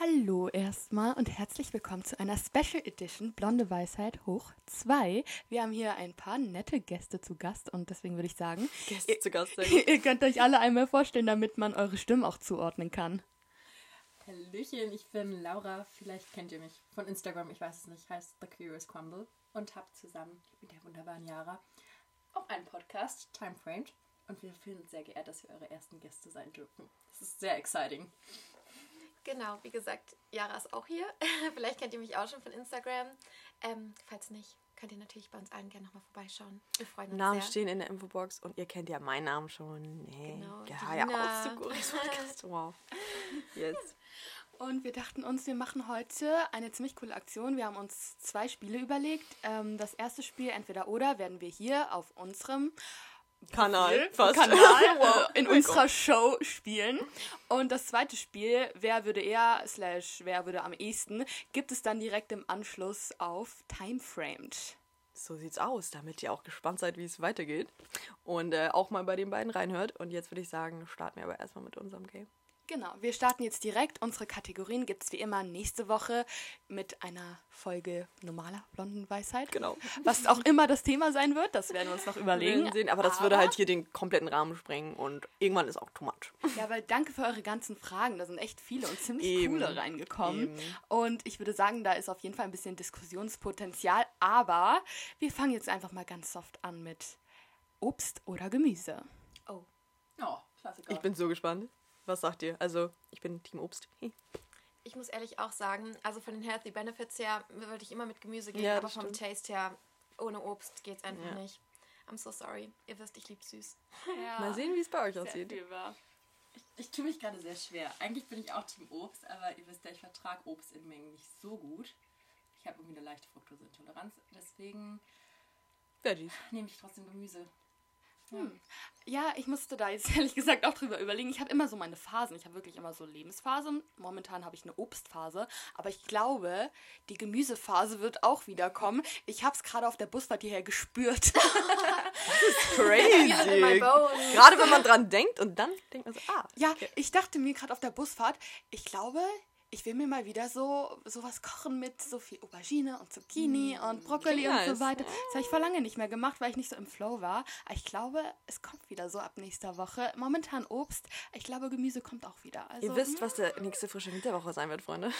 Hallo erstmal und herzlich willkommen zu einer Special Edition Blonde Weisheit hoch 2. Wir haben hier ein paar nette Gäste zu Gast und deswegen würde ich sagen, Gäste ihr, zu Gast sein. ihr könnt euch alle einmal vorstellen, damit man eure Stimmen auch zuordnen kann. Hallöchen, ich bin Laura. Vielleicht kennt ihr mich von Instagram, ich weiß es nicht, heißt The Curious Crumble und habe zusammen mit der wunderbaren Yara auch einen Podcast, Time Framed. Und wir fühlen uns sehr geehrt, dass wir eure ersten Gäste sein dürfen. Das ist sehr exciting. Genau, wie gesagt, Jara ist auch hier. Vielleicht kennt ihr mich auch schon von Instagram. Ähm, falls nicht, könnt ihr natürlich bei uns allen gerne nochmal vorbeischauen. Wir freuen uns Namen sehr. stehen in der Infobox und ihr kennt ja meinen Namen schon. Hey. Genau, ja, ja, auch zu. Wow. Yes. Und wir dachten uns, wir machen heute eine ziemlich coole Aktion. Wir haben uns zwei Spiele überlegt. Ähm, das erste Spiel, entweder oder, werden wir hier auf unserem Kanal. Fast. Kanal äh, in unserer Show spielen. Und das zweite Spiel, wer würde eher, slash wer würde am ehesten, gibt es dann direkt im Anschluss auf Timeframed. So sieht's aus, damit ihr auch gespannt seid, wie es weitergeht. Und äh, auch mal bei den beiden reinhört. Und jetzt würde ich sagen, starten wir aber erstmal mit unserem Game. Genau, wir starten jetzt direkt. Unsere Kategorien gibt es wie immer nächste Woche mit einer Folge normaler blonden Weisheit. Genau. Was auch immer das Thema sein wird, das werden wir uns noch überlegen. sehen, aber das würde halt hier den kompletten Rahmen sprengen und irgendwann ist auch too much. Ja, weil danke für eure ganzen Fragen. Da sind echt viele und ziemlich Eben. coole reingekommen. Eben. Und ich würde sagen, da ist auf jeden Fall ein bisschen Diskussionspotenzial. Aber wir fangen jetzt einfach mal ganz soft an mit Obst oder Gemüse. Oh, Oh, Klassiker. Ich bin so gespannt. Was sagt ihr? Also, ich bin Team Obst. Ich muss ehrlich auch sagen, also von den Healthy Benefits her würde ich immer mit Gemüse gehen, Ja, aber vom stimmt. Taste her, ohne Obst geht's einfach Ja. nicht. I'm so sorry. Ihr wisst, ich liebe süß. Ja, Mal sehen, wie es bei euch sehr aussieht. Ich, ich tue mich gerade sehr schwer. Eigentlich bin ich auch Team Obst, aber ihr wisst ja, ich vertrage Obst in Mengen nicht so gut. Ich habe irgendwie eine leichte Fructoseintoleranz. Deswegen Veggies. nehme ich trotzdem Gemüse. Ja, ich musste da jetzt ehrlich gesagt auch drüber überlegen. Ich habe immer so meine Phasen. Ich habe wirklich immer so Lebensphasen. Momentan habe ich eine Obstphase. Aber ich glaube, die Gemüsephase wird auch wieder kommen. Ich habe es gerade auf der Busfahrt hierher gespürt. In my Crazy. Gerade wenn man dran denkt und dann denkt man so, ah. Ja, ich dachte mir gerade auf der Busfahrt, ich glaube, ich will mir mal wieder so sowas kochen mit so viel Aubergine und Zucchini und Brokkoli und so weiter. Das habe ich vor lange nicht mehr gemacht, weil ich nicht so im Flow war. Aber ich glaube, es kommt wieder so ab nächster Woche. Momentan Obst. Ich glaube, Gemüse kommt auch wieder. Also, Ihr wisst, was der nächste frische Winterwoche sein wird, Freunde.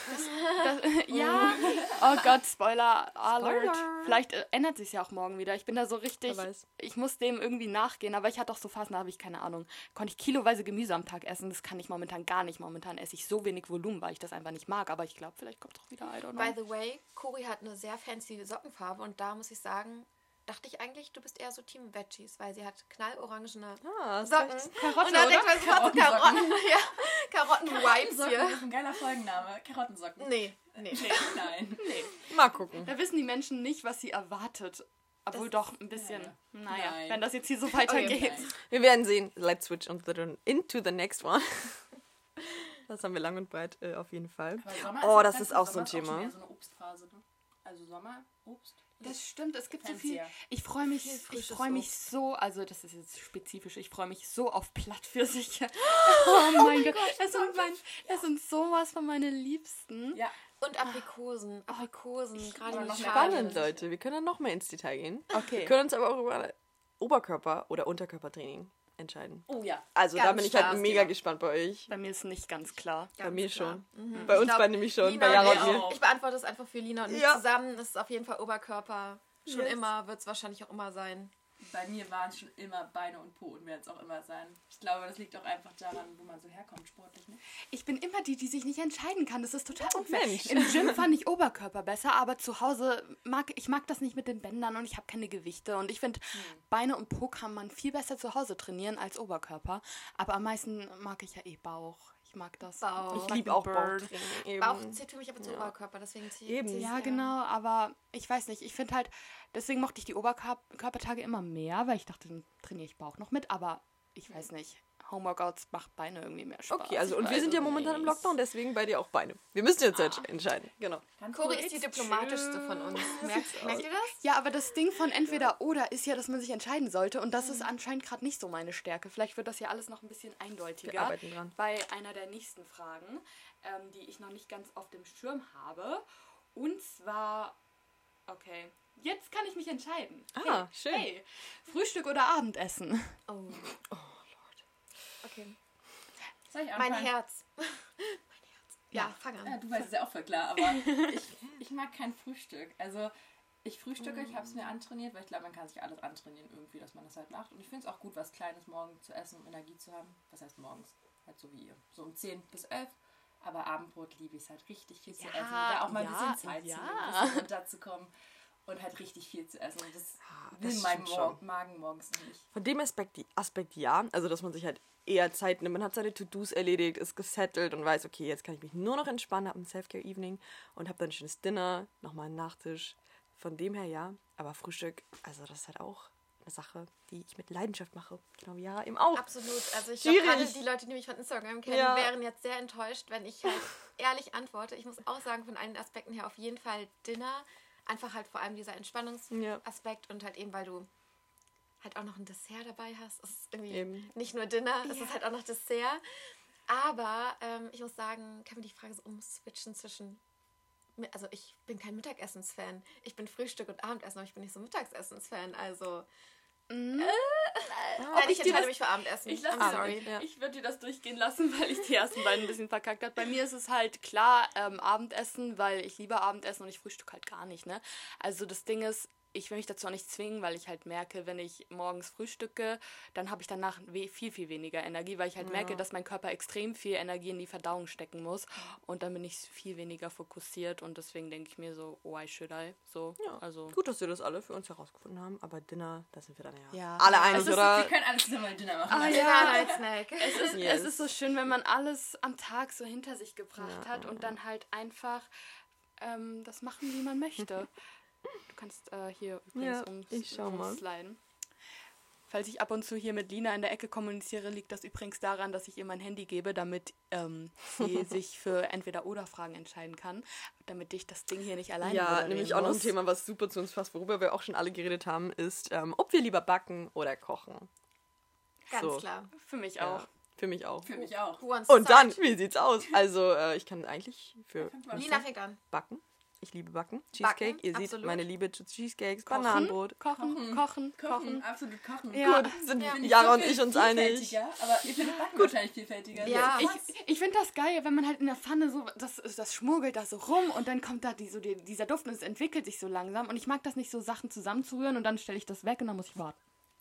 das, ja. Oh Gott, Spoiler Alert. Spoiler. Vielleicht äh, ändert sich ja auch morgen wieder. Ich bin da so richtig. Ich muss dem irgendwie nachgehen. Aber ich hatte auch so Phasen, da habe ich keine Ahnung. Konnte ich kiloweise Gemüse am Tag essen. Das kann ich momentan gar nicht. Momentan esse ich so wenig Volumen, weil ich das einfach nicht mag. Aber ich glaube, vielleicht kommt es auch wieder. I don't know. By the way, Cori hat eine sehr fancy Sockenfarbe und da muss ich sagen, dachte ich eigentlich, du bist eher so Team Veggies, weil sie hat knallorangene Ah, Socken. recht. Karotte, und da oder? denkt man sofort so Karotten. ja, Karotten-Vibes Karottensocken hier. ist ein geiler Folgenname. Karottensocken. Nee, nee. Nee, nein. Mal gucken. Da wissen die Menschen nicht, was sie erwartet. Obwohl Das- doch ein bisschen. Ja. Naja, Nein. wenn das jetzt hier so weitergeht. Nein. Wir werden sehen. Let's switch the, into the next one. Das haben wir lang und breit äh, auf jeden Fall. Oh, das ist auch so ein schon Thema. eher so eine Obstphase, ne? Also Sommer, Obst. Das stimmt, es gibt so viel. Ich freue mich, ich freue mich Obst. so, also das ist jetzt spezifisch, ich freue mich so auf Plattpfirsiche. Oh mein Gott, das sind, mein, das sind sowas von meine Liebsten. Ja, Und Aprikosen. Aprikosen, gerade aber die noch. Spannend, Leute. Wir können dann noch mehr ins Detail gehen. Wir Okay. können uns aber auch über Oberkörper- oder Unterkörpertraining entscheiden. oh ja. Also da Ganz bin ich halt mega Thema. gespannt bei euch. Bei mir ist nicht ganz klar. bei Ganz mir klar. schon. Bei uns glaub, beiden nämlich schon. Lina bei Jara und mir. auch. Ich beantworte das einfach für Lina und mich Ja. zusammen. Das ist auf jeden Fall Oberkörper. Schon Yes. immer, wird es wahrscheinlich auch immer sein. Bei mir waren es schon immer Beine und Po und werden es auch immer sein. Ich glaube, das liegt auch einfach daran, wo man so herkommt sportlich. Ne? Ich bin immer die, die sich nicht entscheiden kann. Das ist total unfair. Mensch. Im Gym fand ich Oberkörper besser, aber zu Hause mag ich mag das nicht mit den Bändern und ich habe keine Gewichte. Und ich finde, Beine und Po kann man viel besser zu Hause trainieren als Oberkörper. Aber am meisten mag ich ja eh Bauch. Ich mag das. Bauch. Ich liebe auch Bird. Bauchtraining. Eben. Bauch zählt für mich aber zum Oberkörper, deswegen zählt Eben. zählt's Ja, genau, aber ich weiß nicht, ich finde halt, deswegen mochte ich die Oberkörpertage immer mehr, weil ich dachte, dann trainiere ich Bauch noch mit, aber ich weiß nicht. Homeworkouts macht Beine irgendwie mehr Spaß. Okay, also und wir sind ja momentan im. Lockdown, deswem bei dir auch Beine. Wir müssen jetzt halt entscheiden. Genau. Dann Cori ist die diplomatischste von uns. Merkt, merkt ihr das? Ja, aber das Ding von entweder oder ist ja, dass man sich entscheiden sollte und das ist anscheinend gerade nicht so meine Stärke. Vielleicht wird das ja alles noch ein bisschen eindeutiger Wir arbeiten dran. bei einer der nächsten Fragen, ähm, die ich noch nicht ganz auf dem Schirm habe. Und zwar, okay, jetzt kann ich mich entscheiden. Ah, hey, schön. Hey, Frühstück oder Abendessen? Oh. Okay. Soll ich Mein anfangen? Herz. mein Herz. Ja, fang Ja, an. du weißt es ja auch voll klar, aber ich, ich mag kein Frühstück. Also ich frühstücke, ich habe es mir antrainiert, weil ich glaube, man kann sich alles antrainieren irgendwie, dass man das halt macht. Und ich finde es auch gut, was Kleines morgens zu essen, um Energie zu haben. Was heißt morgens? Halt so wie ihr. So um 10 bis 11. Aber Abendbrot liebe ich es halt richtig viel zu Ja, essen. Da auch mal ein ja, bisschen Zeit zu ja. nehmen, ein bisschen runterzukommen und halt richtig viel zu essen. Und das will das mein stimmt Mor schon. Magen morgens nicht. Von dem Aspekt, Aspekt ja, also dass man sich halt eher Zeit nimmt. Man hat seine To-Dos erledigt, ist gesettelt und weiß, okay, jetzt kann ich mich nur noch entspannen, habe ein Self-Care-Evening und habe dann ein schönes Dinner, nochmal einen Nachtisch. Von dem her ja, aber Frühstück, also das ist halt auch eine Sache, die ich mit Leidenschaft mache. Genau wie ja eben auch. Absolut. Also ich glaube, gerade die Leute, die mich von Instagram kennen, Ja. wären jetzt sehr enttäuscht, wenn ich halt ehrlich antworte. Ich muss auch sagen, von allen Aspekten her auf jeden Fall Dinner. Einfach halt vor allem dieser Entspannungsaspekt und halt eben, weil du halt auch noch ein Dessert dabei hast. Es ist irgendwie Eben. nicht nur Dinner, es Ja. ist halt auch noch Dessert. Aber ähm, ich muss sagen, kann man die Frage so umswitchen zwischen. Also ich bin kein Mittagessensfan. Ich bin Frühstück und Abendessen, aber ich bin nicht so Mittagessensfan. Also. Mhm. Äh, Nein, ich ich entscheide das- mich für Abendessen. Ich, lass I'm dir- sorry. Ja. ich würde dir das durchgehen lassen, weil ich die ersten beiden ein bisschen verkackt habe. Bei mir ist es halt klar ähm, Abendessen, weil ich liebe Abendessen und ich frühstück halt gar nicht. Ne? Also das Ding ist, ich will mich dazu auch nicht zwingen, weil ich halt merke, wenn ich morgens frühstücke, dann habe ich danach viel, viel weniger Energie, weil ich halt merke, dass mein Körper extrem viel Energie in die Verdauung stecken muss und dann bin ich viel weniger fokussiert und deswegen denke ich mir so, why should I? So, Ja. also... Gut, dass wir das alle für uns herausgefunden haben, aber Dinner, da sind wir dann ja, Ja. alle Ja, einig, Also oder? wir können alles zusammen Dinner machen. Also, ja. Dinner Snack. Es ist, Yes. es ist so schön, wenn man alles am Tag so hinter sich gebracht Ja. hat und dann halt einfach ähm, das machen, wie man möchte. Du kannst äh, hier übrigens Ja, ums, ich schau mal. rumsliden. Falls ich ab und zu hier mit Lina in der Ecke kommuniziere, liegt das übrigens daran, dass ich ihr mein Handy gebe, damit ähm, sie sich für entweder oder Fragen entscheiden kann, damit ich das Ding hier nicht alleine Ja, nämlich auch noch ein. Thema, was super zu uns passt, worüber wir auch schon alle geredet haben, ist, ähm, ob wir lieber backen oder kochen. Ganz So. klar. Für mich Ja, auch. für mich auch. Für mich auch. Und dann, wie sieht's aus? Also, äh, ich kann eigentlich für Lina fängt an. backen. Ich liebe Backen. Cheesecake. Backen, Ihr seht absolut. meine Liebe zu Cheesecakes, Kochen, Bananenbrot. Kochen, kochen, kochen, Kochen, absolut kochen. Ja. Gut, sind Ja. Finde ich Jara so und ich uns einig. vielfältiger, Aber ihr findet Backen wahrscheinlich vielfältiger. Ja. Ich, ich finde das geil, wenn man halt in der Pfanne so, das, das schmurgelt da so rum und dann kommt da die, so die, dieser Duft und es entwickelt sich so langsam. Und ich mag das nicht so, Sachen zusammenzurühren und dann stelle ich das weg und dann muss ich warten.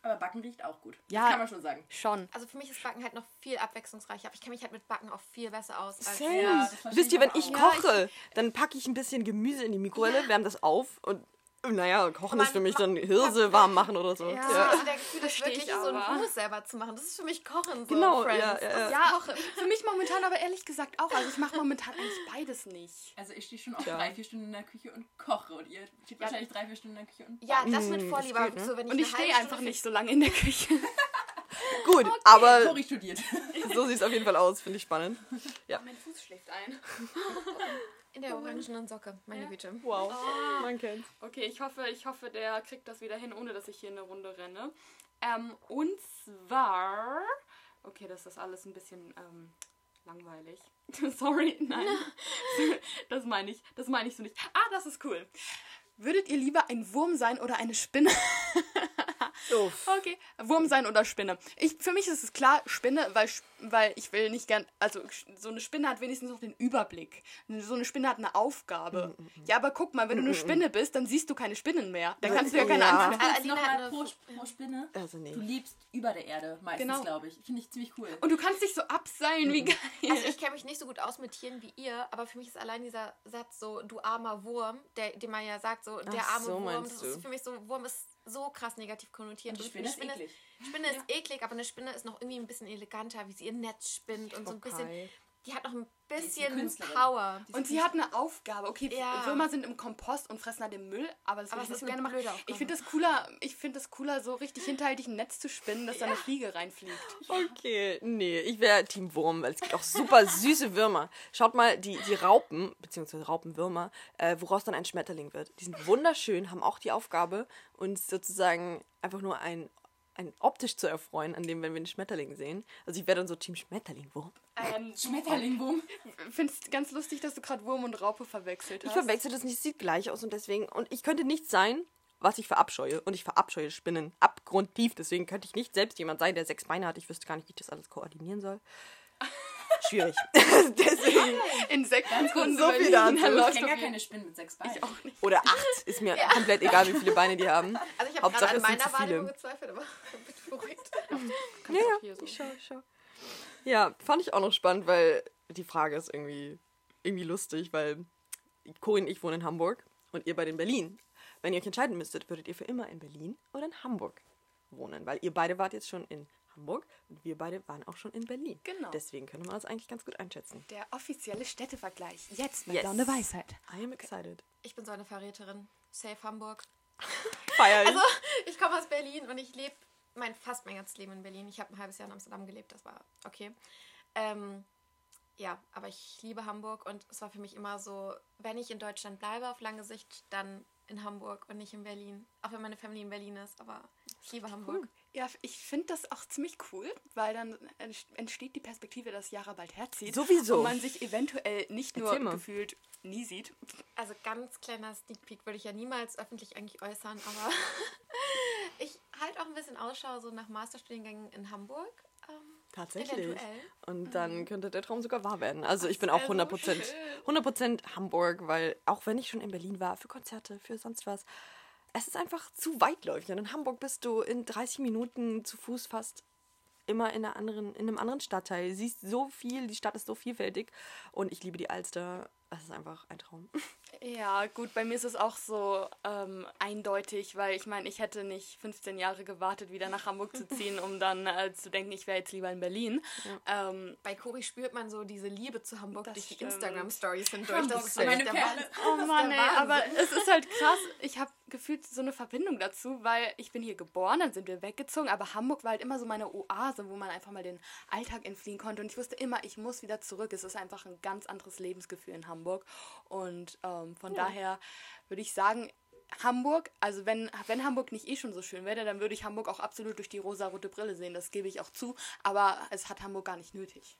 Aber Backen riecht auch gut. Ja. Das kann man schon sagen. Schon. Also für mich ist Backen halt noch viel abwechslungsreicher. Aber ich kenne mich halt mit Backen auch viel besser aus. Als Same. Ja, Wisst ihr, ich wenn ich auch. koche, dann packe ich ein bisschen Gemüse in die Mikrowelle, wärme das auf und naja, kochen Man- ist für mich dann Hirse warm machen oder so. Ja, Ja. also der Gefühl ich wirklich so ein aber. Hummus selber zu machen. Das ist für mich Kochen. So, Genau, Friends. ja, ja, Das ja. Ja, für mich momentan aber ehrlich gesagt auch. Also ich mache momentan eigentlich beides nicht. Also ich stehe schon auch Tja. drei, vier Stunden in der Küche und koche. Und ihr steht wahrscheinlich drei, vier Stunden in der Küche und Ja, das mit Mm, Vorliebe. das geht, ne? so, wenn ich Und ich stehe einfach nicht so lange in der Küche. Gut, aber Cori studiert. so sieht es auf jeden Fall aus, finde ich spannend. Ja. Mein Fuß schläft ein. In der orangenen Socke, meine Güte. Wow, man kennt's. Okay, ich hoffe, ich hoffe, der kriegt das wieder hin, ohne dass ich hier eine Runde renne. Ähm, und zwar. Okay, das ist alles ein bisschen ähm, langweilig. Sorry, nein. das meine ich. Das meine ich so nicht. Ah, das ist cool. Würdet ihr lieber ein Wurm sein oder eine Spinne? Okay, Wurm sein oder Spinne. Ich, für mich ist es klar, Spinne, weil, weil ich will nicht gern, also so eine Spinne hat wenigstens noch den Überblick. So eine Spinne hat eine Aufgabe. Ja, aber guck mal, wenn du eine Spinne bist, dann siehst du keine Spinnen mehr. Dann kannst du ja keine Ja. Angst mehr. Ah, Jetzt Alina pro, pro Spinne. Also nee. Du lebst über der Erde meistens, Genau. glaube ich. Finde ich ziemlich cool. Und du kannst dich so abseilen, wie geil. Also ich kenne mich nicht so gut aus mit Tieren wie ihr, aber für mich ist allein dieser Satz so, du armer Wurm, der, den man ja sagt, so, der Ach arme so, Wurm, das du. ist für mich so, Wurm ist so krass negativ konnotiert. Und die Und Spinne ist eklig. Spinne ist eklig, aber eine Spinne ist noch irgendwie ein bisschen eleganter, wie sie ihr Netz spinnt und so ein bisschen. Die hat noch ein bisschen. Power. Die ist Und sie hat eine Aufgabe. Okay, Ja. Würmer sind im Kompost und fressen halt den Müll, aber das Aber würde ich nicht ist so gerne machen. Ich finde das cooler, ich finde das cooler, so richtig hinterhältig ein Netz zu spinnen, dass da eine Fliege reinfliegt. Okay, nee, ich wäre Team Wurm, weil es gibt auch super süße Würmer. Schaut mal, die, die Raupen, beziehungsweise Raupenwürmer, äh, woraus dann ein Schmetterling wird. Die sind wunderschön, haben auch die Aufgabe, uns sozusagen einfach nur ein, ein optisch zu erfreuen, an dem, wenn wir einen Schmetterling sehen. Also ich wäre dann so Team Schmetterling-Wurm. Ähm, Schmetterlingboom. ich finde es ganz lustig, dass du gerade Wurm und Raupe verwechselt Ich hast. verwechsel das nicht, es sieht gleich aus und deswegen, und ich könnte nicht sein, was ich verabscheue. Und ich verabscheue Spinnen abgrundtief. Deswegen könnte ich nicht selbst jemand sein, der sechs Beine hat. Ich wüsste gar nicht, wie ich das alles koordinieren soll. Schwierig. deswegen. Insektenkunde. so viel dazu. da Ich kenne gar keine Spinnen mit sechs Beinen. Ich auch nicht. Oder acht. Ist mir komplett egal, wie viele Beine die haben. Also ich habe gerade an meiner zu Wahrnehmung viele. gezweifelt, aber bitte beruhigt. Ja, ja, so. ich schau, ich schau. Ja, fand ich auch noch spannend, weil die Frage ist irgendwie, irgendwie lustig, weil Corinne und ich wohnen in Hamburg und ihr beide in Berlin. Wenn ihr euch entscheiden müsstet, würdet ihr für immer in Berlin oder in Hamburg wohnen? Weil ihr beide wart jetzt schon in Hamburg und wir beide waren auch schon in Berlin. Genau. Deswegen könnte man das eigentlich ganz gut einschätzen. Der offizielle Städtevergleich. Jetzt bei Yes. Blonde Weisheit. I am excited. Ich bin so eine Verräterin. Safe Hamburg. Feierlich. Also, ich komme aus Berlin und ich lebe mein fast mein ganzes Leben in Berlin. Ich habe ein halbes Jahr in Amsterdam gelebt, das war okay. Ähm, ja, aber ich liebe Hamburg und es war für mich immer so, wenn ich in Deutschland bleibe auf lange Sicht, dann in Hamburg und nicht in Berlin. Auch wenn meine Familie in Berlin ist, aber ich liebe Hamburg. Ja, ich finde das auch ziemlich cool, weil dann entsteht die Perspektive, dass Jara bald herzieht. Sowieso. Und man sich eventuell nicht nur gefühlt nie sieht. Also ganz kleiner Sneak Peek würde ich ja niemals öffentlich eigentlich äußern, aber ich halte auch ein bisschen Ausschau so nach Masterstudiengängen in Hamburg. Ähm, Tatsächlich. Eventuell. Und dann könnte der Traum sogar wahr werden. Also ich bin auch wär so 100%, schön. 100% Hamburg, weil auch wenn ich schon in Berlin war, für Konzerte, für sonst was, es ist einfach zu weitläufig. Und in Hamburg bist du in 30 Minuten zu Fuß fast immer in, einer anderen, in einem anderen Stadtteil. Siehst so viel, die Stadt ist so vielfältig. Und ich liebe die Alster. Es ist einfach ein Traum. Ja, gut, bei mir ist es auch so ähm, eindeutig, weil ich meine, ich hätte nicht 15 Jahre gewartet, wieder nach Hamburg zu ziehen, um dann äh, zu denken, ich wäre jetzt lieber in Berlin. Ähm, Bei Cori spürt man so diese Liebe zu Hamburg Das durch die. Instagram-Stories hindurch. Hamburg Das ist meine Perle. Oh Mann, ey, aber es ist halt krass. Ich habe gefühlt so eine Verbindung dazu, weil ich bin hier geboren, dann sind wir weggezogen, aber Hamburg war halt immer so meine Oase, wo man einfach mal den Alltag entfliehen konnte. Und ich wusste immer, ich muss wieder zurück. Es ist einfach ein ganz anderes Lebensgefühl in Hamburg. Und ähm, von daher würde ich sagen, Hamburg, also wenn, wenn Hamburg nicht eh schon so schön wäre, dann würde ich Hamburg auch absolut durch die rosa-rote Brille sehen. Das gebe ich auch zu. Aber es hat Hamburg gar nicht nötig.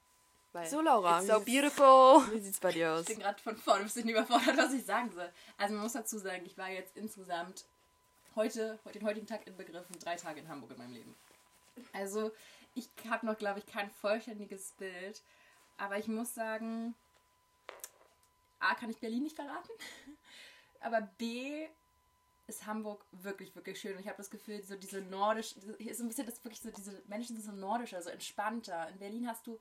Weil So, Laura, It's so beautiful. Wie sieht's bei dir aus? Ich bin gerade von vorne ein bisschen überfordert, was ich sagen soll. Also man muss dazu sagen, ich war jetzt insgesamt heute, den heutigen Tag inbegriffen, drei Tage in Hamburg in meinem Leben. Also ich habe noch, glaube ich, kein vollständiges Bild. Aber ich muss sagen, A, kann ich Berlin nicht verraten. Aber B, ist Hamburg wirklich, wirklich schön. Und ich habe das Gefühl, so diese nordisch, hier ist so ein bisschen das wirklich so, diese Menschen sind so nordischer, so entspannter. In Berlin hast du,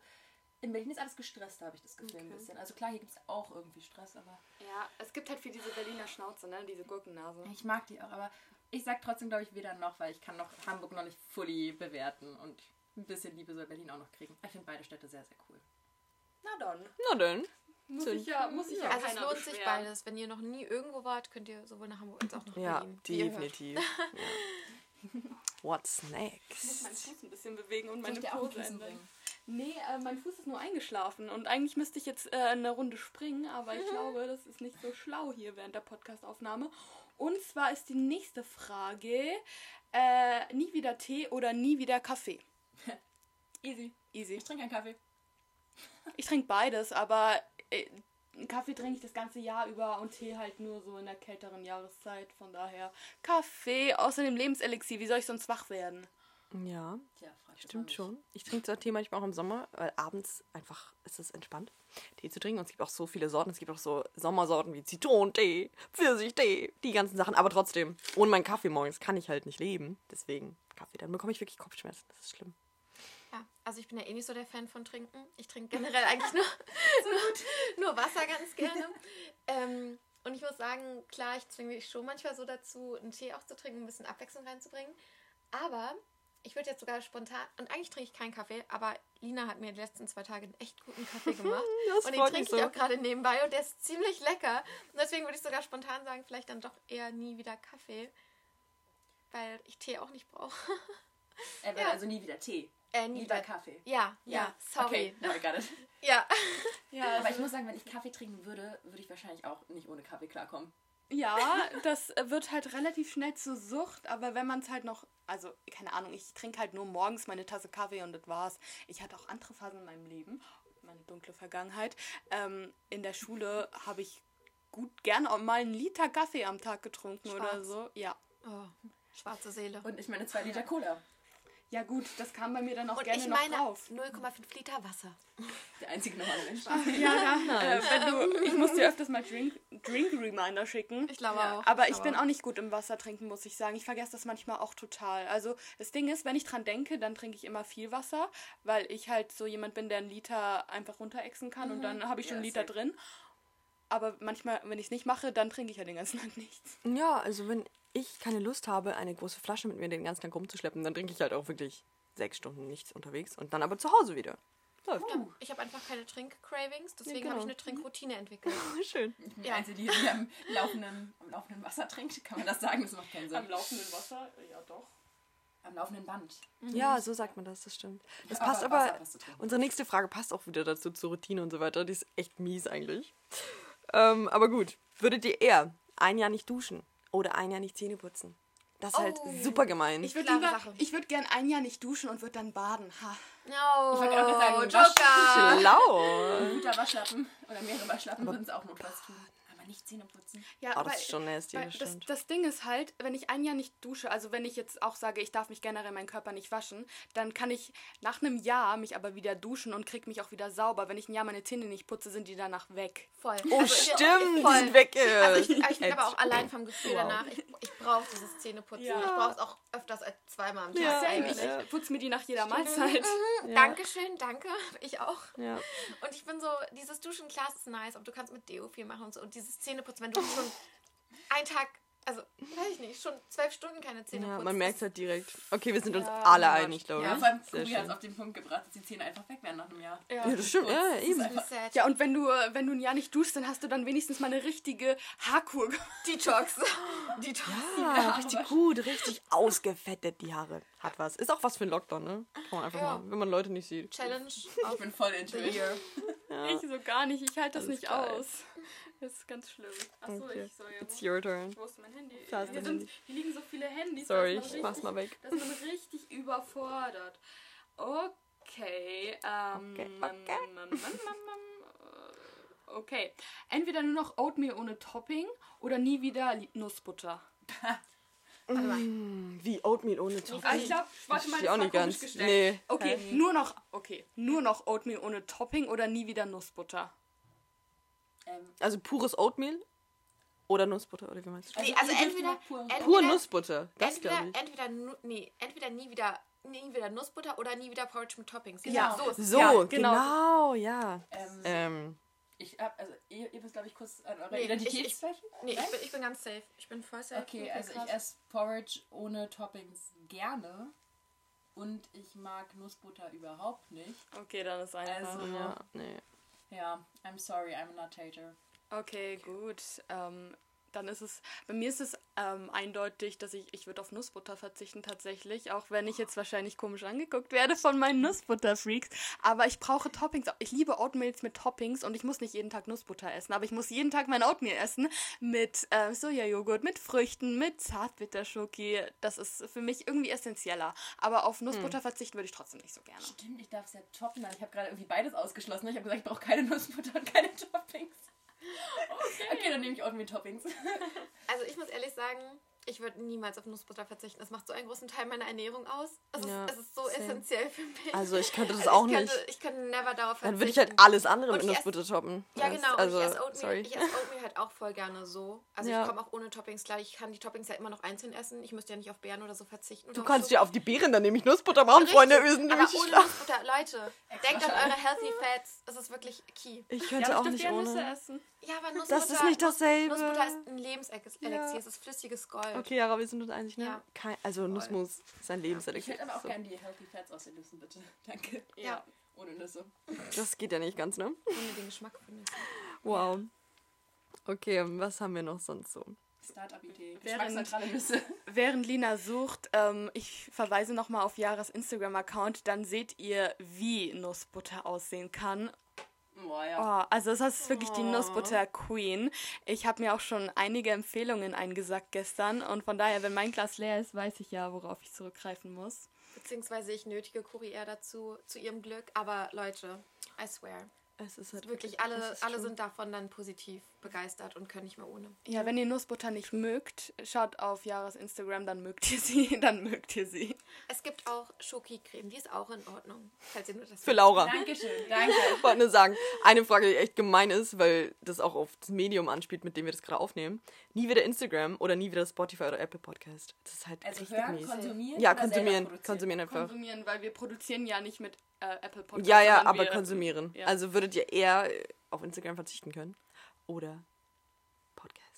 in Berlin ist alles gestresster, habe ich das Gefühl ein Okay. bisschen. Also klar, hier gibt es auch irgendwie Stress, aber Ja, es gibt halt für diese Berliner Schnauze, ne? Diese Gurkennase. ich mag die auch. Aber ich sag trotzdem, glaube ich, weder noch, weil ich kann noch Hamburg noch nicht fully bewerten und ein bisschen Liebe soll Berlin auch noch kriegen. Ich finde beide Städte sehr, sehr cool. Na dann. Na dann. Muss ich ja, muss ich ja, Also es lohnt sich beschweren. beides. Wenn ihr noch nie irgendwo wart, könnt ihr sowohl nach Hamburg als auch nach Ja, Berlin. hört. definitiv. Ja. What's Ich muss meinen next? Fuß ein bisschen bewegen und meine ein Pose ändern. Nee, äh, mein Fuß ist nur eingeschlafen und eigentlich müsste ich jetzt äh, eine Runde springen, aber ich glaube, das ist nicht so schlau hier während der Podcastaufnahme. Und zwar ist die nächste Frage, äh, nie wieder Tee oder nie wieder Kaffee? Easy. Easy. Ich trinke keinen Kaffee. Ich trinke beides, aber äh, Kaffee trinke ich das ganze Jahr über und Tee halt nur so in der kälteren Jahreszeit. Von daher Kaffee, außerdem Lebenselixier. Wie soll ich sonst wach werden? Ja, Tja, stimmt schon. Ich trinke zwar Tee manchmal auch im Sommer, weil abends einfach ist es entspannt, Tee zu trinken. Und es gibt auch so viele Sorten. Es gibt auch so Sommersorten wie Zitronentee, Pfirsichtee, die ganzen Sachen. Aber trotzdem, ohne meinen Kaffee morgens kann ich halt nicht leben. Deswegen Kaffee, dann bekomme ich wirklich Kopfschmerzen. Das ist schlimm. Ja, also ich bin ja eh nicht so der Fan von Trinken. Ich trinke generell eigentlich nur, nur, nur Wasser ganz gerne. ähm, und ich muss sagen, klar, ich zwinge mich schon manchmal so dazu, einen Tee auch zu trinken, ein bisschen Abwechslung reinzubringen. Aber ich würde jetzt sogar spontan, und eigentlich trinke ich keinen Kaffee, aber Lina hat mir die letzten zwei Tage einen echt guten Kaffee gemacht. Das und den trinke mich ich so. auch gerade nebenbei und der ist ziemlich lecker. Und deswegen würde ich sogar spontan sagen, vielleicht dann doch eher nie wieder Kaffee. Weil ich Tee auch nicht brauche. Er will Ja. also nie wieder Tee. Äh, nie wieder. Kaffee. Ja, ja, sorry. Okay, no, I got it. Ja. Ja, Aber ich muss sagen, wenn ich Kaffee trinken würde, würde ich wahrscheinlich auch nicht ohne Kaffee klarkommen. Ja, das äh, wird halt relativ schnell zur Sucht, aber wenn man es halt noch, also keine Ahnung, ich trinke halt nur morgens meine Tasse Kaffee und das war's. Ich hatte auch andere Phasen in meinem Leben, meine dunkle Vergangenheit. Ähm, in der Schule habe ich gut gern auch mal einen Liter Kaffee am Tag getrunken oder Schwarz. so. Ja. Oh, schwarze Seele. Und ich meine zwei Liter Cola. Ja gut, das kam bei mir dann auch Und gerne ich noch meine drauf. 0,5 Liter Wasser. Der einzige normale Mensch. Ja, äh, wenn du, ich muss dir öfters mal Drink, Drink Reminder schicken. Ich glaube Ja, auch. Aber ich glaube bin auch nicht gut im Wasser trinken, muss ich sagen. Ich vergesse das manchmal auch total. Also das Ding ist, wenn ich dran denke, dann trinke ich immer viel Wasser, weil ich halt so jemand bin, der einen Liter einfach runterexen kann und dann habe ich schon Ja, einen Liter drin. Aber manchmal, wenn ich es nicht mache, dann trinke ich ja den ganzen Tag nichts. Ja, also wenn ich keine Lust habe, eine große Flasche mit mir den ganzen Tag rumzuschleppen, dann trinke ich halt auch wirklich sechs Stunden nichts unterwegs und dann aber zu Hause wieder. Läuft. Ja, ich habe einfach keine Trink-Cravings, deswegen genau. habe ich eine Trinkroutine entwickelt. Schön. Ich bin die Ja. Einzige, die am laufenden, am laufenden Wasser trinkt. Kann man das sagen? Das macht keinen Sinn. laufenden Wasser, ja doch. Am laufenden Band. Ja, so sagt man das, das stimmt. Das Ja, passt aber aber. Unsere nächste Frage passt auch wieder dazu zur Routine und so weiter. Die ist echt mies eigentlich. Ähm, aber gut. Würdet ihr eher ein Jahr nicht duschen oder ein Jahr nicht Zähne putzen? Das ist halt Oh. super gemein. Ich würde lieber, Sache. ich würde gern ein Jahr nicht duschen und würde dann baden. Ha. No, Ich sagen, Joker! Schlau. Ein guter Waschlappen oder mehrere Waschlappen würden es auch notfalls tun. Aber nicht Zähne putzen. Ja, Oh, das ist schon nasty, weil das das, stimmt. das Ding ist halt, wenn ich ein Jahr nicht dusche, also wenn ich jetzt auch sage, ich darf mich generell meinen Körper nicht waschen, dann kann ich nach einem Jahr mich aber wieder duschen und krieg mich auch wieder sauber. Wenn ich ein Jahr meine Zähne nicht putze, sind die danach weg. Voll. Oh, Also, ich- stimmt. Die voll. sind weg. äh, Also ich, aber ich bin aber auch allein vom Gefühl Wow. danach. Ich, ich brauche dieses Zähneputzen. Ja. Ich brauche es auch öfters als zweimal am Tag. Ja, eigentlich. ich putze mir die nach jeder Mahlzeit. Mhm, Dankeschön, danke. Ich auch. Ja. Und ich bin so, dieses Duschen, klar, ist nice, aber du kannst mit Deo viel machen und so. Und dieses Zähneputzen, wenn du schon einen Tag, also, weiß ich nicht, schon zwölf Stunden keine Zähne ja, putzt. man merkt halt direkt. Okay, wir sind uns Ja, alle ja. einig, glaube ich. Ja, vor allem Sehr Kubi hat es schön. auf den Punkt gebracht, dass die Zähne einfach weg wären nach einem Jahr. Ja. Ja, das stimmt. Ja, Das ist eben. Sad. Ja, und wenn du, äh, wenn du ein Jahr nicht duschst, dann hast du dann wenigstens mal eine richtige Haarkur. Detox. Detox. Ja, richtig gut, richtig ausgefettet die Haare. Hat was. Ist auch was für ein Lockdown, ne? Kann man einfach Ja. mal, wenn man Leute nicht sieht. Challenge Ich bin voll into the it. year. Ich so gar nicht, ich halte das Alles nicht geil. aus. Das ist ganz schlimm. Achso, Okay. ich soll ja. It's your turn. Wo ist mein Handy? Da ist hier, sind, Handy. hier liegen so viele Handys. Sorry, ich mach's richtig- mal weg. Da ist man richtig überfordert. Okay. Ähm, Okay, ähm, okay. ähm, äh, Okay. Entweder nur noch Oatmeal ohne Topping oder nie wieder Nussbutter. Warte mal. Wie Oatmeal ohne Topping? Ah, ich glaube, warte mal, das auch nicht ganz. gestellt. Nee. Okay, nur noch, okay, nur noch Oatmeal ohne Topping oder nie wieder Nussbutter. Ähm, Also pures Oatmeal oder Nussbutter, oder wie meinst du? Nee, also dürft entweder, pur- entweder, Pur Nussbutter, das entweder, glaube ich. entweder, nee, entweder nie wieder, nie wieder Nussbutter oder nie wieder Porridge mit Toppings. Ja. so ist es. So, Ja, genau. genau. ja. ähm, Ähm, ich hab, also ihr, ihr müsst, glaube ich, kurz an eurer Nee, Identität ich- ich- sprechen. Nee, ich bin, ich bin ganz safe. Ich bin voll safe. Okay, also ich esse Porridge ohne Toppings gerne. Und ich mag Nussbutter überhaupt nicht. Okay, dann ist einfach. Also- ja, nee. Ja, I'm sorry, I'm a Nuttater. Okay, gut. Ähm, dann ist es, bei mir ist es ähm, eindeutig, dass ich, ich würde auf Nussbutter verzichten tatsächlich, auch wenn ich jetzt wahrscheinlich komisch angeguckt werde von meinen Nussbutterfreaks. Aber ich brauche Toppings. Ich liebe Oatmeals mit Toppings und ich muss nicht jeden Tag Nussbutter essen, aber ich muss jeden Tag mein Oatmeal essen mit äh, Sojajoghurt, mit Früchten, mit Zartbitterschoki. Das ist für mich irgendwie essentieller. Aber auf Nussbutter verzichten würde ich trotzdem nicht so gerne. Stimmt, ich darf es ja toppen. Ich habe gerade irgendwie beides ausgeschlossen. Ich habe gesagt, ich brauche keine Nussbutter und keine Toppings. Okay, dann nehme ich Oatmeal Toppings. Also ich muss ehrlich sagen, ich würde niemals auf Nussbutter verzichten. Das macht so einen großen Teil meiner Ernährung aus. Es, Ja, ist, es ist so same. essentiell für mich. Also ich könnte das Also auch ich könnte, nicht. Ich könnte never darauf verzichten. Dann würde ich halt alles andere Und mit ich esse- Nussbutter toppen. Ja, Das- genau. Also, und ich esse Oatmeal, sorry. ich esse Oatmeal halt auch voll gerne so. Also Ja. ich komme auch ohne Toppings klar. Ich kann die Toppings ja immer noch einzeln essen. Ich müsste ja nicht auf Beeren oder so verzichten. Du kannst ja auf die Beeren, dann nehme ich Nussbutter machen, Freunde. Wir sind nämlich ohne. Nussbutter. Leute, denkt an eure Healthy Fats. Es ist wirklich key. Ich Ja, könnte aber auch ich nicht ja ohne. essen. Ja, aber Nussbutter... Das ist nicht dasselbe. Nussbutter ist ein Lebenselixier. Ja. Es ist flüssiges Gold. Okay, Jara, wir sind uns einig, ne? Ja. Kein, also Nussmus ist ein Ich Lebenselixier. hätte aber auch So. gerne die Healthy Fats aus den Nüssen, bitte. Danke. Ja. Ohne Nüsse. Das geht ja nicht ganz, ne? Ohne den Geschmack von Nüssen. Wow. Okay, was haben wir noch sonst so? Startup-Idee. Während- Geschmacksneutrale Nüsse. Während Lina sucht, ähm, ich verweise nochmal auf Jaras Instagram-Account, dann seht ihr, wie Nussbutter aussehen kann. Boah, ja. Oh, also das ist wirklich die Nussbutter Queen. Ich habe mir auch schon einige Empfehlungen eingesackt gestern und von daher, wenn mein Glas leer ist, weiß ich ja, worauf ich zurückgreifen muss. Beziehungsweise ich nötige Kurier dazu, zu ihrem Glück. Aber Leute, I swear. Es ist halt Wirklich, es alle, ist alle sind davon dann positiv begeistert und können nicht mehr ohne. Ja, wenn ihr Nussbutter nicht mögt, schaut auf Jaras Instagram, dann mögt ihr sie, dann mögt ihr sie. Es gibt auch Schoki-Creme, die ist auch in Ordnung. Falls ihr nur das Für Laura. Dankeschön, danke. Ich wollte nur sagen, eine Frage, die echt gemein ist, weil das auch auf das Medium anspielt, mit dem wir das gerade aufnehmen. Nie wieder Instagram oder nie wieder Spotify oder Apple Podcast. Das ist halt Also richtig hören, mies. konsumieren Ja, konsumieren. Konsumieren einfach. Konsumieren, weil wir produzieren ja nicht mit äh, Apple Podcast. Ja, ja, aber konsumieren. Ja. Also würdet ihr eher auf Instagram verzichten können oder?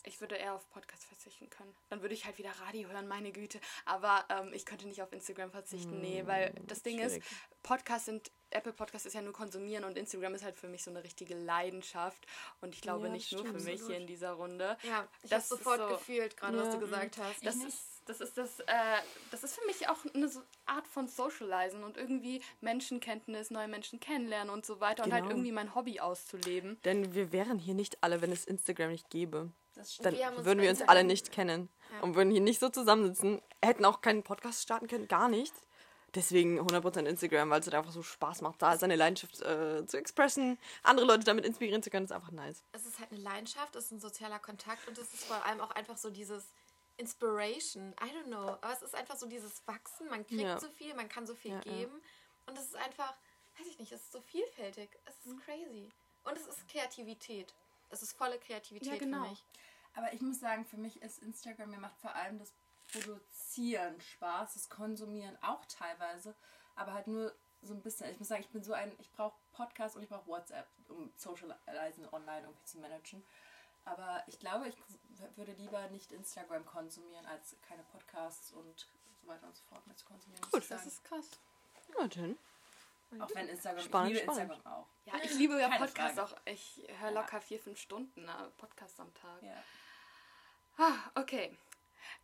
Ich würde eher auf Podcast verzichten können. Dann würde ich halt wieder Radio hören, meine Güte. Aber ähm, ich könnte nicht auf Instagram verzichten. nee, weil das Ding schwierig. ist, Podcasts sind, Apple Podcast ist ja nur konsumieren und Instagram ist halt für mich so eine richtige Leidenschaft. Und ich glaube Ja, nicht nur stimmt. für mich hier in dieser Runde. Ja, ich Das sofort so- gefühlt, gerade was Ja. du gesagt hast. Das ist, das ist das, äh, das ist für mich auch eine so Art von Socializen und irgendwie Menschenkenntnis, neue Menschen kennenlernen und so weiter und halt Genau. irgendwie mein Hobby auszuleben. Denn wir wären hier nicht alle, wenn es Instagram nicht gäbe. Dann Wir würden wir uns alle nicht kennen und würden hier nicht so zusammensitzen, hätten auch keinen Podcast starten können, gar nicht. Deswegen 100% Instagram, weil es halt einfach so Spaß macht, da seine Leidenschaft äh, zu expressen, andere Leute damit inspirieren zu können, ist einfach nice. Es ist halt eine Leidenschaft, es ist ein sozialer Kontakt und es ist vor allem auch einfach so dieses Inspiration. I don't know. Aber es ist einfach so dieses Wachsen. Man kriegt Ja. so viel, man kann so viel Ja, ja. geben. Und es ist einfach, weiß ich nicht, es ist so vielfältig. Es ist Mhm. crazy. Und es ist Kreativität. Es ist volle Kreativität Ja, genau. für mich. Aber ich muss sagen, für mich ist Instagram, mir macht vor allem das Produzieren Spaß, das Konsumieren auch teilweise, aber halt nur so ein bisschen. Ich muss sagen, ich bin so ein, ich brauche Podcast und ich brauche WhatsApp, um Socializen online irgendwie zu managen. Aber ich glaube, ich würde lieber nicht Instagram konsumieren, als keine Podcasts und so weiter und so fort mehr zu konsumieren. Gut, Das sagen. ist krass. Ja, dann. Auch wenn Instagram, Spannend, ich liebe spannend. Instagram auch. Ja, ich liebe ja Podcasts auch. Ich höre locker vier, fünf Stunden äh, Podcasts am Tag. Ja. Ah, okay.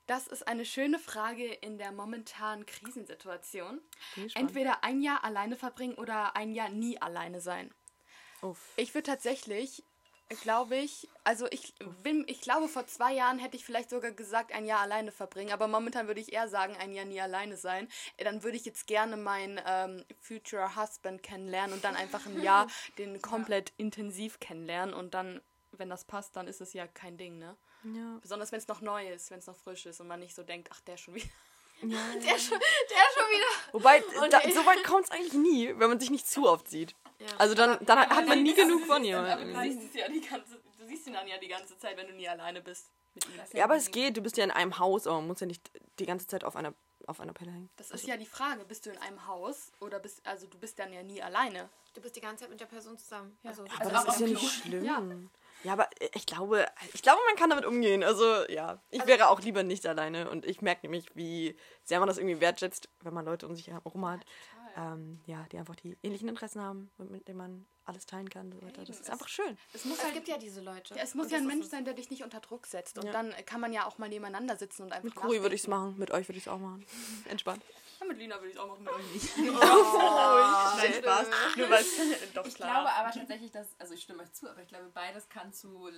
Das ist eine schöne Frage in der momentanen Krisensituation. Entweder ein Jahr alleine verbringen oder ein Jahr nie alleine sein. Uff. Ich würde tatsächlich, glaube ich, also ich bin, ich glaube, vor zwei Jahren hätte ich vielleicht sogar gesagt, ein Jahr alleine verbringen, aber momentan würde ich eher sagen, ein Jahr nie alleine sein. Dann würde ich jetzt gerne meinen ähm, Future Husband kennenlernen und dann einfach ein Jahr den komplett intensiv kennenlernen und dann, wenn das passt, dann ist es ja kein Ding, ne? Ja. Besonders wenn es noch neu ist, wenn es noch frisch ist und man nicht so denkt, ach, der schon wieder. Der schon, der schon wieder. Wobei, da, so weit kommt es eigentlich nie, wenn man sich nicht zu oft sieht. Ja. Also dann, dann hat man nie genug von jemandem. aber- Du siehst, ja ihn dann ja die ganze Zeit, wenn du nie alleine bist mit ihm. Ja, aber es geht, du bist ja in einem Haus, aber man muss ja nicht die ganze Zeit auf einer, auf einer Pelle hängen. Das ist ja die Frage, bist du in einem Haus oder bist, also du bist dann ja nie alleine. Du bist die ganze Zeit mit der Person zusammen. Also, Aber Also das ist ja nicht schlimm. Ja. Aber ich glaube, ich glaube, man kann damit umgehen. Also ja, ich wäre auch lieber nicht alleine und ich merke nämlich, wie sehr man das irgendwie wertschätzt, wenn man Leute um sich herum hat. Ähm, ja, die einfach die ähnlichen Interessen haben mit denen man alles teilen kann. So weiter. Das ist einfach schön. Es muss es halt gibt ja diese Leute. Ja, es muss Und ja ein ist Mensch sein, der dich nicht unter Druck setzt. Und Ja. dann kann man ja auch mal nebeneinander sitzen und einfach Mit Kuri würde ich es machen, mit euch würde ich es auch machen. Entspannt. Ja, mit Lina würde ich es auch machen, mit euch nicht. Oh, Nein, Spaß. Nur weil doch Ich klar. glaube aber tatsächlich, dass, also ich stimme euch zu, aber ich glaube, beides kann zu äh,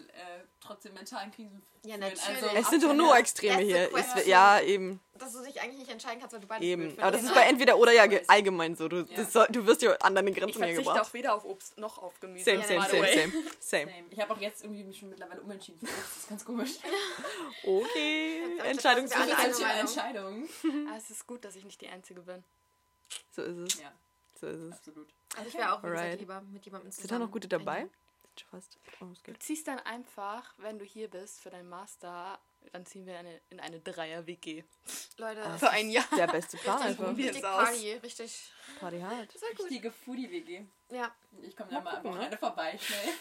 trotzdem mentalen Krisen Ja, führen. natürlich. Also, Es sind doch nur Extreme hier. Es, ja, eben. Dass du dich eigentlich nicht entscheiden kannst, weil du beides Eben. Aber das ist bei entweder oder ja ge- allgemein so. Du, Ja. das soll, du wirst ja an deine ich Grenzen verzichte gebracht. auch weder auf Obst noch auf Gemüse. Same, same, same, same, same. Same. Ich habe auch jetzt irgendwie mich schon mittlerweile umentschieden für Obst. Das ist ganz komisch. Okay. Entscheidungsfindung. wir alle Falsche Meinung. Entscheidung. Ah, es ist gut, dass ich nicht die Einzige bin. So ist es. Ja, So ist es. absolut. Also ich wäre auch Alright. lieber mit jemandem zusammen. Sind da noch gute dabei? fast. Oh, Du ziehst dann einfach, wenn du hier bist für deinen Master, dann ziehen wir eine, in eine Dreier-WG. Leute, Ah, Für ein Jahr. Der beste Plan richtig, einfach. richtig. Party, richtig. Party hard. Richtige Foodie-WG. Ja, Ich komme da mal am gucken, ne? Vorbei, schnell.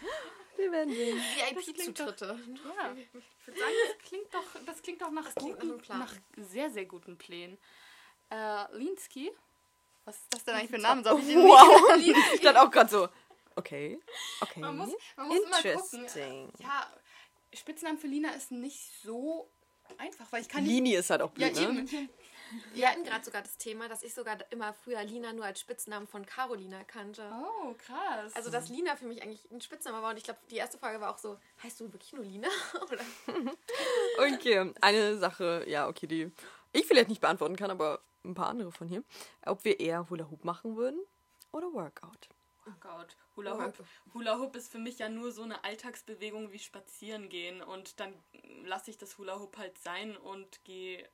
Wir werden sehen. VIP-Zutritte. Ja. Ich würde sagen, das klingt doch, das klingt doch nach, nach guten, Plan. nach sehr, sehr guten Plänen. Äh, Linsky? Was ist das denn eigentlich für ein Name? Soll ich Wow. Ich dachte auch gerade so. Okay. Okay. Man muss, man muss immer gucken. Interesting. Ja, Spitznamen für Lina ist nicht so einfach, weil ich kann Lini ist halt auch Ja, blöd, ne? eben. Wir hatten gerade sogar das Thema, dass ich sogar immer früher Lina nur als Spitznamen von Carolina kannte. Oh, krass. Also, dass Lina für mich eigentlich ein Spitzname war. Und ich glaube, die erste Frage war auch so: Heißt du wirklich nur Lina? Oder? Okay, eine Sache, ja, okay, die ich vielleicht nicht beantworten kann, aber ein paar andere von hier. Ob wir eher Hula Hoop machen würden oder Workout. Oh Gott, Hula Hoop. Hula Hoop ist für mich ja nur so eine Alltagsbewegung wie spazieren gehen und dann lasse ich das Hula Hoop halt sein und gehe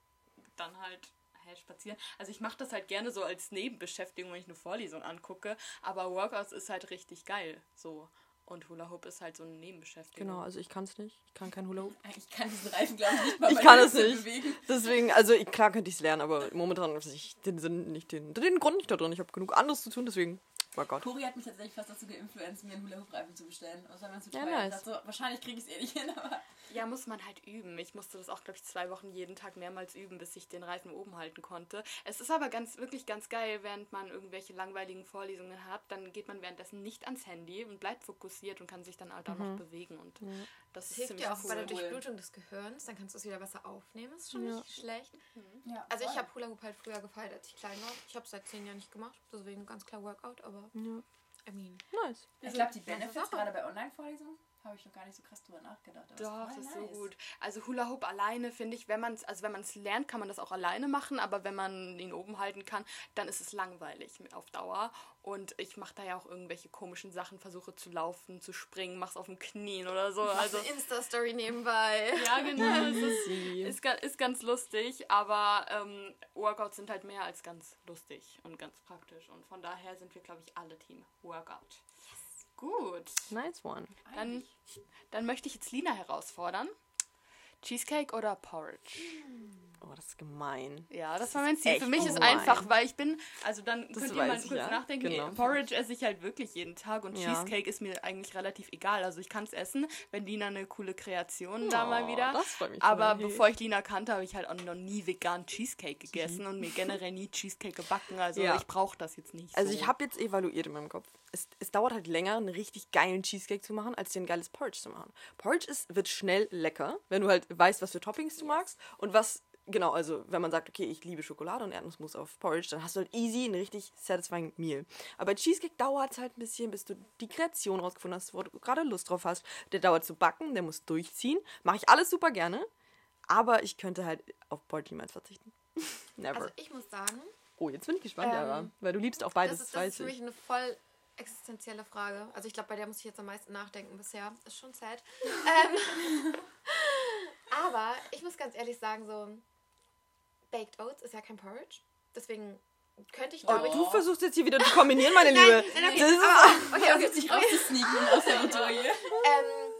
dann halt hä, spazieren. Also ich mache das halt gerne so als Nebenbeschäftigung, wenn ich eine Vorlesung angucke, aber Workouts ist halt richtig geil, so. Und Hula Hoop ist halt so eine Nebenbeschäftigung. Genau, also ich kann es nicht. Ich kann kein Hula Hoop. Ich kann diesen Reifen, glaube ich, nicht mal Ich kann es nicht. bewegen. Deswegen, also ich, klar könnte ich es lernen, aber momentan habe ich den Sinn nicht, den, den Grund nicht da drin. Ich habe genug anderes zu tun, deswegen Workout. Cori hat mich tatsächlich fast dazu geinfluenced, mir einen Hula-Hoop-Reifen zu bestellen. Und das war mir zu Ja, teuer. nice. Ich dachte so, wahrscheinlich kriege ich es eh nicht hin, aber Ja, muss man halt üben. Ich musste das auch, glaube ich, zwei Wochen jeden Tag mehrmals üben, bis ich den Reifen oben halten konnte. Es ist aber ganz, wirklich ganz geil, während man irgendwelche langweiligen Vorlesungen hat, dann geht man währenddessen nicht ans Handy und bleibt fokussiert und kann sich dann halt auch noch bewegen. Und das Das hilft ja auch bei der cool. Durchblutung des Gehirns. Dann kannst du es wieder besser aufnehmen. Ist schon Ja. nicht schlecht. ja. Also, ich voll. habe Hula Hoop halt früher gefeiert, als ich klein war. Ich habe es seit zehn Jahren nicht gemacht. Deswegen ganz klar Workout, aber Ja. I mean. Nice. Ich glaube, die Benefits, gerade bei Online-Vorlesungen, habe ich noch gar nicht so krass drüber nachgedacht. aber Doch, das ist so nice. gut. Also Hula Hoop alleine finde ich, wenn man es, also wenn man es lernt, kann man das auch alleine machen, aber wenn man ihn oben halten kann, dann ist es langweilig mit auf Dauer. Und ich mache da ja auch irgendwelche komischen Sachen, versuche zu laufen, zu springen, mach's auf dem Knien oder so. Also Insta-Story nebenbei. ja, genau. Ist, ist, ist ganz lustig, aber ähm, Workouts sind halt mehr als ganz lustig und ganz praktisch. Und von daher sind wir, glaube ich, alle Team Workout. Gut. Nice one. Dann, dann möchte ich jetzt Lina herausfordern. Cheesecake oder Porridge? Oh, das ist gemein. Ja, das war mein Ziel. Für mich ist gemein. einfach, weil ich bin, also dann Das könnt ihr mal kurz ja. nachdenken. Genau. Porridge esse ich halt wirklich jeden Tag und Ja. Cheesecake ist mir eigentlich relativ egal. Also ich kann es essen, wenn Lina eine coole Kreation da mal Oh, wieder. das freut mich Aber. Hey. bevor ich Lina kannte, habe ich halt auch noch nie vegan Cheesecake gegessen und mir generell nie Cheesecake gebacken. Also Ja. ich brauche das jetzt nicht. Also so. ich habe jetzt evaluiert in meinem Kopf. Es, es dauert halt länger, einen richtig geilen Cheesecake zu machen, als dir ein geiles Porridge zu machen. Porridge ist, wird schnell lecker, wenn du halt weißt, was für Toppings du magst und was, genau, also wenn man sagt, okay, ich liebe Schokolade und Erdnussmus auf Porridge, dann hast du halt easy ein richtig satisfying Meal. Aber bei Cheesecake dauert es halt ein bisschen, bis du die Kreation rausgefunden hast, wo du gerade Lust drauf hast. Der dauert zu backen, der muss durchziehen. Mache ich alles super gerne, aber ich könnte halt auf Porridge niemals verzichten. Never. Also, ich muss sagen, oh, jetzt bin ich gespannt, Ähm, Yara, weil du liebst auch beides, das ist, das ist für ich. mich eine voll existenzielle Frage. Also ich glaube, bei der muss ich jetzt am meisten nachdenken bisher. Ist schon sad. ähm, aber ich muss ganz ehrlich sagen, so Baked Oats ist ja kein Porridge. Deswegen könnte ich, glaube ich... Du versuchst jetzt hier wieder zu kombinieren, meine Liebe. nein, okay, Das ist, okay, okay. sich rauszusneaken aus der Auditorie. Ähm,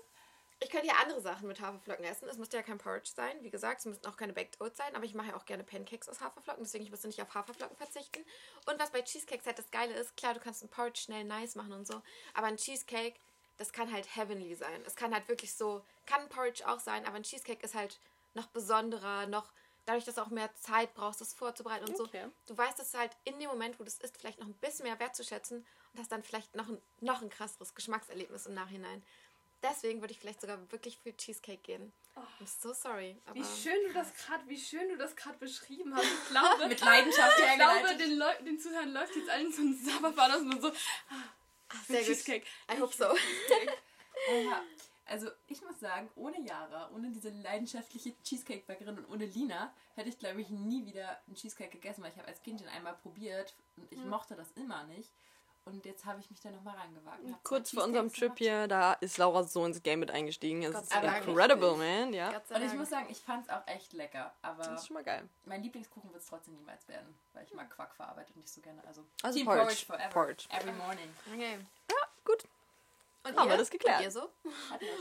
ich könnte ja andere Sachen mit Haferflocken essen. Es müsste ja kein Porridge sein. Wie gesagt, es müssten auch keine Baked Oats sein. Aber ich mache ja auch gerne Pancakes aus Haferflocken. Deswegen ich müsste nicht auf Haferflocken verzichten. Und was bei Cheesecakes halt das Geile ist, klar, du kannst ein Porridge schnell nice machen und so. Aber ein Cheesecake, das kann halt heavenly sein. Es kann halt wirklich so, kann ein Porridge auch sein. Aber ein Cheesecake ist halt noch besonderer, noch dadurch, dass du auch mehr Zeit brauchst, das vorzubereiten und Okay. so. Du weißt es halt in dem Moment, wo du es isst, vielleicht noch ein bisschen mehr wertzuschätzen und hast dann vielleicht noch ein, noch ein krasseres Geschmackserlebnis im Nachhinein. Deswegen würde ich vielleicht sogar wirklich für Cheesecake gehen. I'm so sorry. Wie schön du das gerade, wie schön du das gerade beschrieben hast. Ich glaube, Mit Leidenschaft ich glaube, den, Leu den Zuhörern läuft jetzt allen so ein Sabberfahr aus und so. Ach, sehr gut. Cheesecake. I hope so. Ja. Also ich muss sagen, ohne Yara, ohne diese leidenschaftliche Cheesecake-Bäckerin und ohne Lina, hätte ich glaube ich nie wieder einen Cheesecake gegessen, weil ich habe als Kind den einmal probiert und ich mochte das immer nicht. Und jetzt habe ich mich da nochmal rangewagt. und kurz vor unserem Trip hier, da ist Laura so ins Game mit eingestiegen. Es Gott ist incredible, man. Ja, Und ich muss sagen, ich fand es auch echt lecker. Aber das ist schon mal geil. mein Lieblingskuchen wird es trotzdem niemals werden, weil ich mag Quark verarbeitet nicht so gerne. Also, Also Team Porridge. Porridge forever. Porridge. Every morning. Okay. Gut. Und Haben ihr? wir das geklärt. Und ihr so?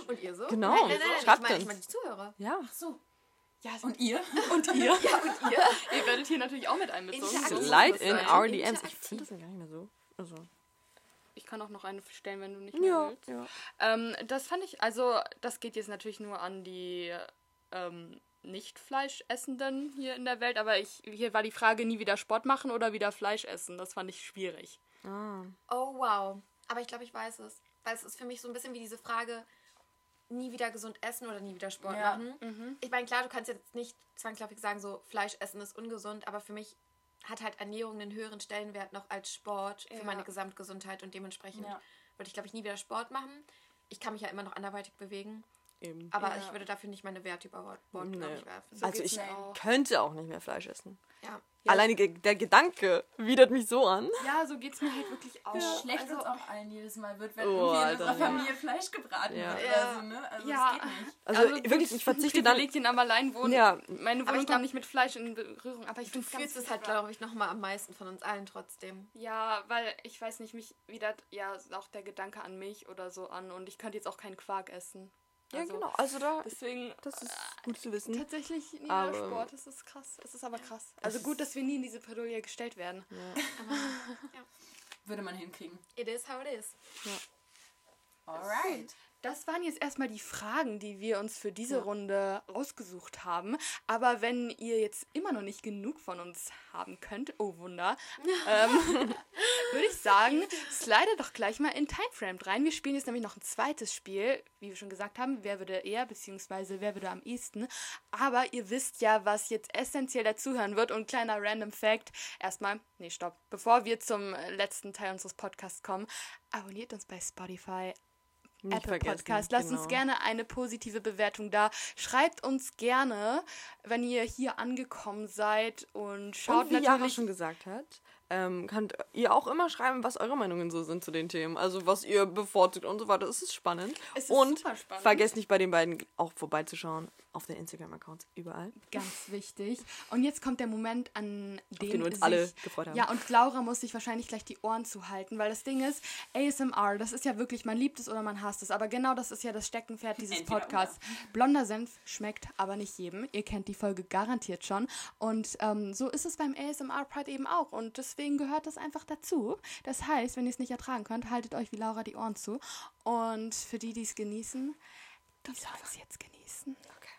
Und ihr so? Genau. Nein, nein, nein, nein. Schreibt ich meine, ich meine die Zuhörer. Ja. So. Ja, Und ihr? und ihr? Ja, und ihr? ihr werdet hier natürlich auch mit einbezogen. Slide in our DMs. Ich finde das gar nicht mehr so. Also. Ich kann auch noch eine stellen, wenn du nicht mehr Ja. willst. ja. Ähm, das fand ich, also das geht jetzt natürlich nur an die ähm, nicht Fleischessenden hier in der Welt, aber ich, hier war die Frage, nie wieder Sport machen oder wieder Fleisch essen. Das fand ich schwierig. Ah. Oh, wow. Aber ich glaube, ich weiß es. Weil es ist für mich so ein bisschen wie diese Frage, nie wieder gesund essen oder nie wieder Sport Ja. machen. Ich meine, klar, du kannst jetzt nicht zwangsläufig sagen, so Fleisch essen ist ungesund, aber für mich hat halt Ernährung einen höheren Stellenwert noch als Sport für Ja. meine Gesamtgesundheit und dementsprechend Ja. würde ich, glaube ich, nie wieder Sport machen. Ich kann mich ja immer noch anderweitig bewegen, Eben. aber Ja. ich würde dafür nicht meine Werte über Bord, glaube Nee. ich, werfen. also geht's ich auch. könnte auch nicht mehr Fleisch essen. ja. Alleine ge- der Gedanke widert mich so an. Ja, so geht es mir halt wirklich auch. Schlecht also, uns auch allen jedes Mal wird, wenn Oh, irgendwie in unserer ja. Familie Fleisch gebraten Ja. wird Ja. oder so, ne? Also Ja. das geht nicht. Also, wirklich, ich verzichte dann. Privilegien am Alleinwohnen. Ja. Meine Aber Wohnung ich kam nicht mit Fleisch in Berührung, aber ich finde es ganz halt, glaube ich, nochmal am meisten von uns allen trotzdem. Ja, weil ich weiß nicht, mich widert ja auch der Gedanke an Milch oder so an und ich könnte jetzt auch keinen Quark essen. Ja, Also, genau. Also da. Deswegen Das ist gut zu wissen. tatsächlich nie Aber- Sport. Das ist krass. Es ist aber krass. Also gut, dass wir nie in diese Bredouille gestellt werden. Aber ja, Würde man hinkriegen. it is how it is. Alright. Das waren jetzt erstmal die Fragen, die wir uns für diese Runde ausgesucht haben. Aber wenn ihr jetzt immer noch nicht genug von uns haben könnt, oh Wunder, ähm, würde ich sagen, slide doch gleich mal in Timeframe rein. Wir spielen jetzt nämlich noch ein zweites Spiel, wie wir schon gesagt haben, wer würde eher, beziehungsweise wer würde am ehesten. Aber ihr wisst ja, was jetzt essentiell dazuhören wird. Und kleiner Random Fact, erstmal, nee, stopp, bevor wir zum letzten Teil unseres Podcasts kommen, abonniert uns bei Spotify, Nicht Apple Podcast. Lasst uns genau. gerne eine positive Bewertung da. Schreibt uns gerne, wenn ihr hier angekommen seid und schaut Und wie Jara natürlich. schon gesagt hat, ähm, könnt ihr auch immer schreiben, was eure Meinungen so sind zu den Themen. Also was ihr bevorzugt und so weiter. Es ist spannend. Es ist und super spannend. vergesst nicht bei den beiden auch vorbeizuschauen. Auf den Instagram-Accounts. Überall. Ganz wichtig. Und jetzt kommt der Moment, an den wir uns sich, alle gefreut haben. Ja, und Laura muss sich wahrscheinlich gleich die Ohren zuhalten, weil das Ding ist, ASMR, das ist ja wirklich, man liebt es oder man hasst es. Aber genau das ist ja das Steckenpferd dieses Entweder Podcasts. Blonder Senf schmeckt aber nicht jedem. Ihr kennt die Folge garantiert schon. Und ähm, so ist es beim ASMR-Part eben auch. Und deswegen gehört das einfach dazu. Das heißt, wenn ihr es nicht ertragen könnt, haltet euch wie Laura die Ohren zu. Und für die, die es genießen, die sollen es jetzt genießen. Okay.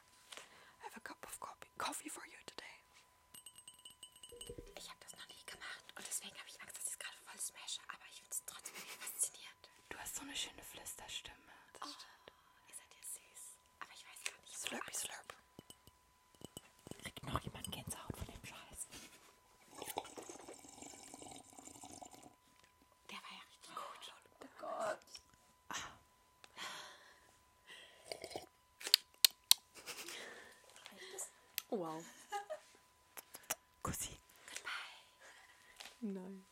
I have a cup of coffee, coffee for you today. Ich habe das noch nie gemacht und deswegen habe ich Angst, dass ich es gerade voll smashe, aber ich finde es trotzdem faszinierend. Du hast so eine schöne Flüsterstimme. Oh, ihr seid ja süß. Aber ich weiß gar nicht. Slurpy slurp. Kriegt noch jemand Gänsehaut von dem Scheiß? Der war ja richtig gut. Oh Gott. Oh, wow. Kussi. Nein.